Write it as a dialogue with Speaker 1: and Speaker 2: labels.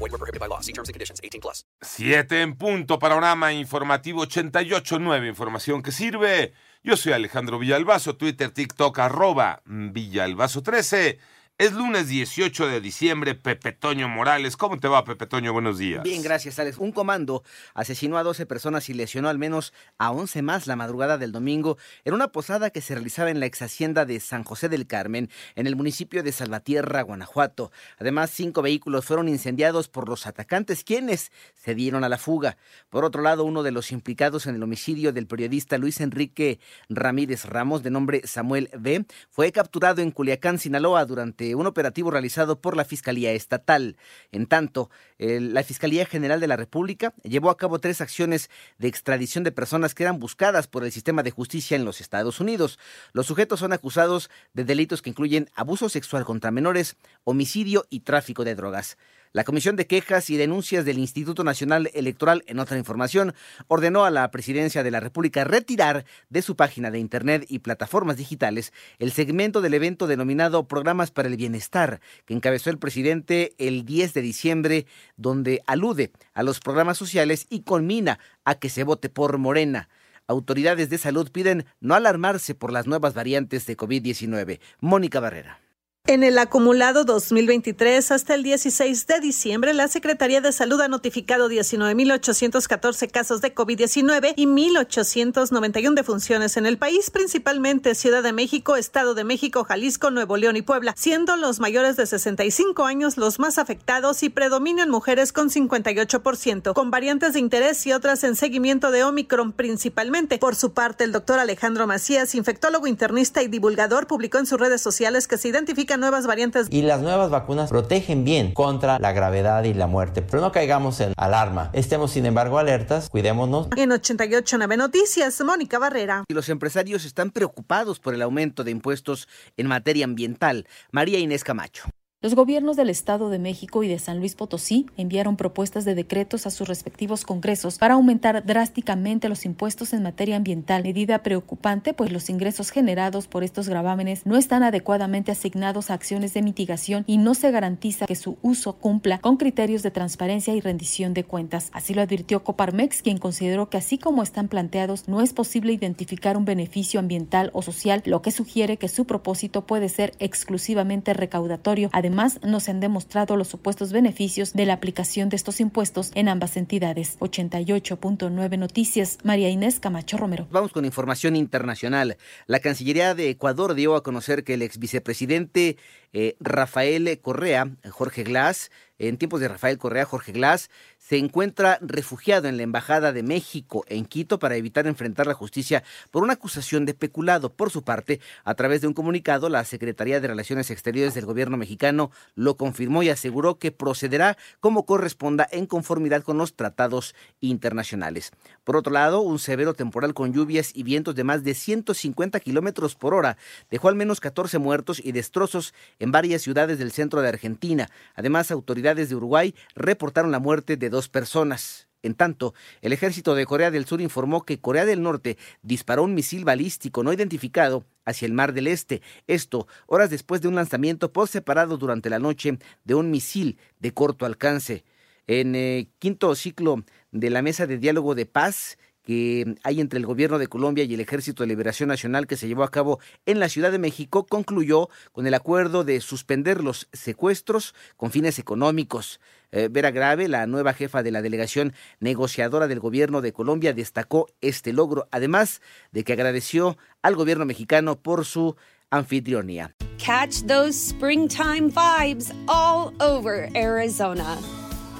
Speaker 1: Void were prohibited by law. See terms and conditions. 18 plus.
Speaker 2: 7 en punto, panorama informativo 88.9, información que sirve. Yo soy Alejandro Villalbazo, Twitter, TikTok, arroba Villalbazo13. Es lunes 18 de diciembre, Pepe Toño Morales. ¿Cómo te va, Pepe Toño? Buenos días.
Speaker 3: Bien, gracias, Alex. Un comando asesinó a 12 personas y lesionó al menos a 11 más la madrugada del domingo en una posada que se realizaba en la ex hacienda de San José del Carmen, en el municipio de Salvatierra, Guanajuato. Además, cinco vehículos fueron incendiados por los atacantes, quienes se dieron a la fuga. Por otro lado, uno de los implicados en el homicidio del periodista Luis Enrique Ramírez Ramos, de nombre Samuel B., fue capturado en Culiacán, Sinaloa, durante un operativo realizado por la Fiscalía Estatal. En tanto, la Fiscalía General de la República llevó a cabo tres acciones de extradición de personas que eran buscadas por el sistema de justicia en los Estados Unidos. Los sujetos son acusados de delitos que incluyen abuso sexual contra menores, homicidio y tráfico de drogas. La Comisión de Quejas y Denuncias del Instituto Nacional Electoral, en otra información, ordenó a la Presidencia de la República retirar de su página de Internet y plataformas digitales el segmento del evento denominado Programas para el Bienestar, que encabezó el presidente el 10 de diciembre, donde alude a los programas sociales y conmina a que se vote por Morena. Autoridades de salud piden no alarmarse por las nuevas variantes de COVID-19. Mónica Barrera.
Speaker 4: En el acumulado 2023 hasta el 16 de diciembre, la Secretaría de Salud ha notificado 19.814 casos de COVID-19 y 1.891 defunciones en el país, principalmente Ciudad de México, Estado de México, Jalisco, Nuevo León y Puebla, siendo los mayores de 65 años los más afectados y predominan mujeres con 58%, con variantes de interés y otras en seguimiento de Omicron principalmente. Por su parte, el doctor Alejandro Macías, infectólogo internista y divulgador, publicó en sus redes sociales que se identifican nuevas variantes
Speaker 5: Y las nuevas vacunas protegen bien contra la gravedad y la muerte. Pero no caigamos en alarma. Estemos, sin embargo, alertas. Cuidémonos.
Speaker 4: En 889 Noticias, Mónica Barrera.
Speaker 3: Y los empresarios están preocupados por el aumento de impuestos en materia ambiental. María Inés Camacho.
Speaker 6: Los gobiernos del Estado de México y de San Luis Potosí enviaron propuestas de decretos a sus respectivos congresos para aumentar drásticamente los impuestos en materia ambiental, medida preocupante pues los ingresos generados por estos gravámenes no están adecuadamente asignados a acciones de mitigación y no se garantiza que su uso cumpla con criterios de transparencia y rendición de cuentas. Así lo advirtió Coparmex, quien consideró que así como están planteados no es posible identificar un beneficio ambiental o social, lo que sugiere que su propósito puede ser exclusivamente recaudatorio. No se han demostrado los supuestos beneficios de la aplicación de estos impuestos en ambas entidades. 88.9 Noticias, María Inés Camacho Romero.
Speaker 3: Vamos con información internacional. La Cancillería de Ecuador dio a conocer que el ex vicepresidente eh, Rafael Correa, Jorge Glass, en tiempos de Rafael Correa, Jorge Glass, se encuentra refugiado en la Embajada de México en Quito para evitar enfrentar la justicia por una acusación de peculado. Por su parte, a través de un comunicado, la Secretaría de Relaciones Exteriores del gobierno mexicano lo confirmó y aseguró que procederá como corresponda en conformidad con los tratados internacionales. Por otro lado, un severo temporal con lluvias y vientos de más de 150 kilómetros por hora dejó al menos 14 muertos y destrozos en varias ciudades del centro de Argentina. Además, de Uruguay reportaron la muerte de dos personas. En tanto, el ejército de Corea del Sur informó que Corea del Norte disparó un misil balístico no identificado hacia el Mar del Este. Esto horas después de un lanzamiento por separado durante la noche de un misil de corto alcance. En eh, quinto ciclo de la mesa de diálogo de paz que hay entre el gobierno de Colombia y el Ejército de Liberación Nacional que se llevó a cabo en la Ciudad de México concluyó con el acuerdo de suspender los secuestros con fines económicos. Eh, Vera Grave, la nueva jefa de la delegación negociadora del gobierno de Colombia, destacó este logro, además de que agradeció al gobierno mexicano por su anfitrionía.
Speaker 7: Catch those springtime vibes all over Arizona.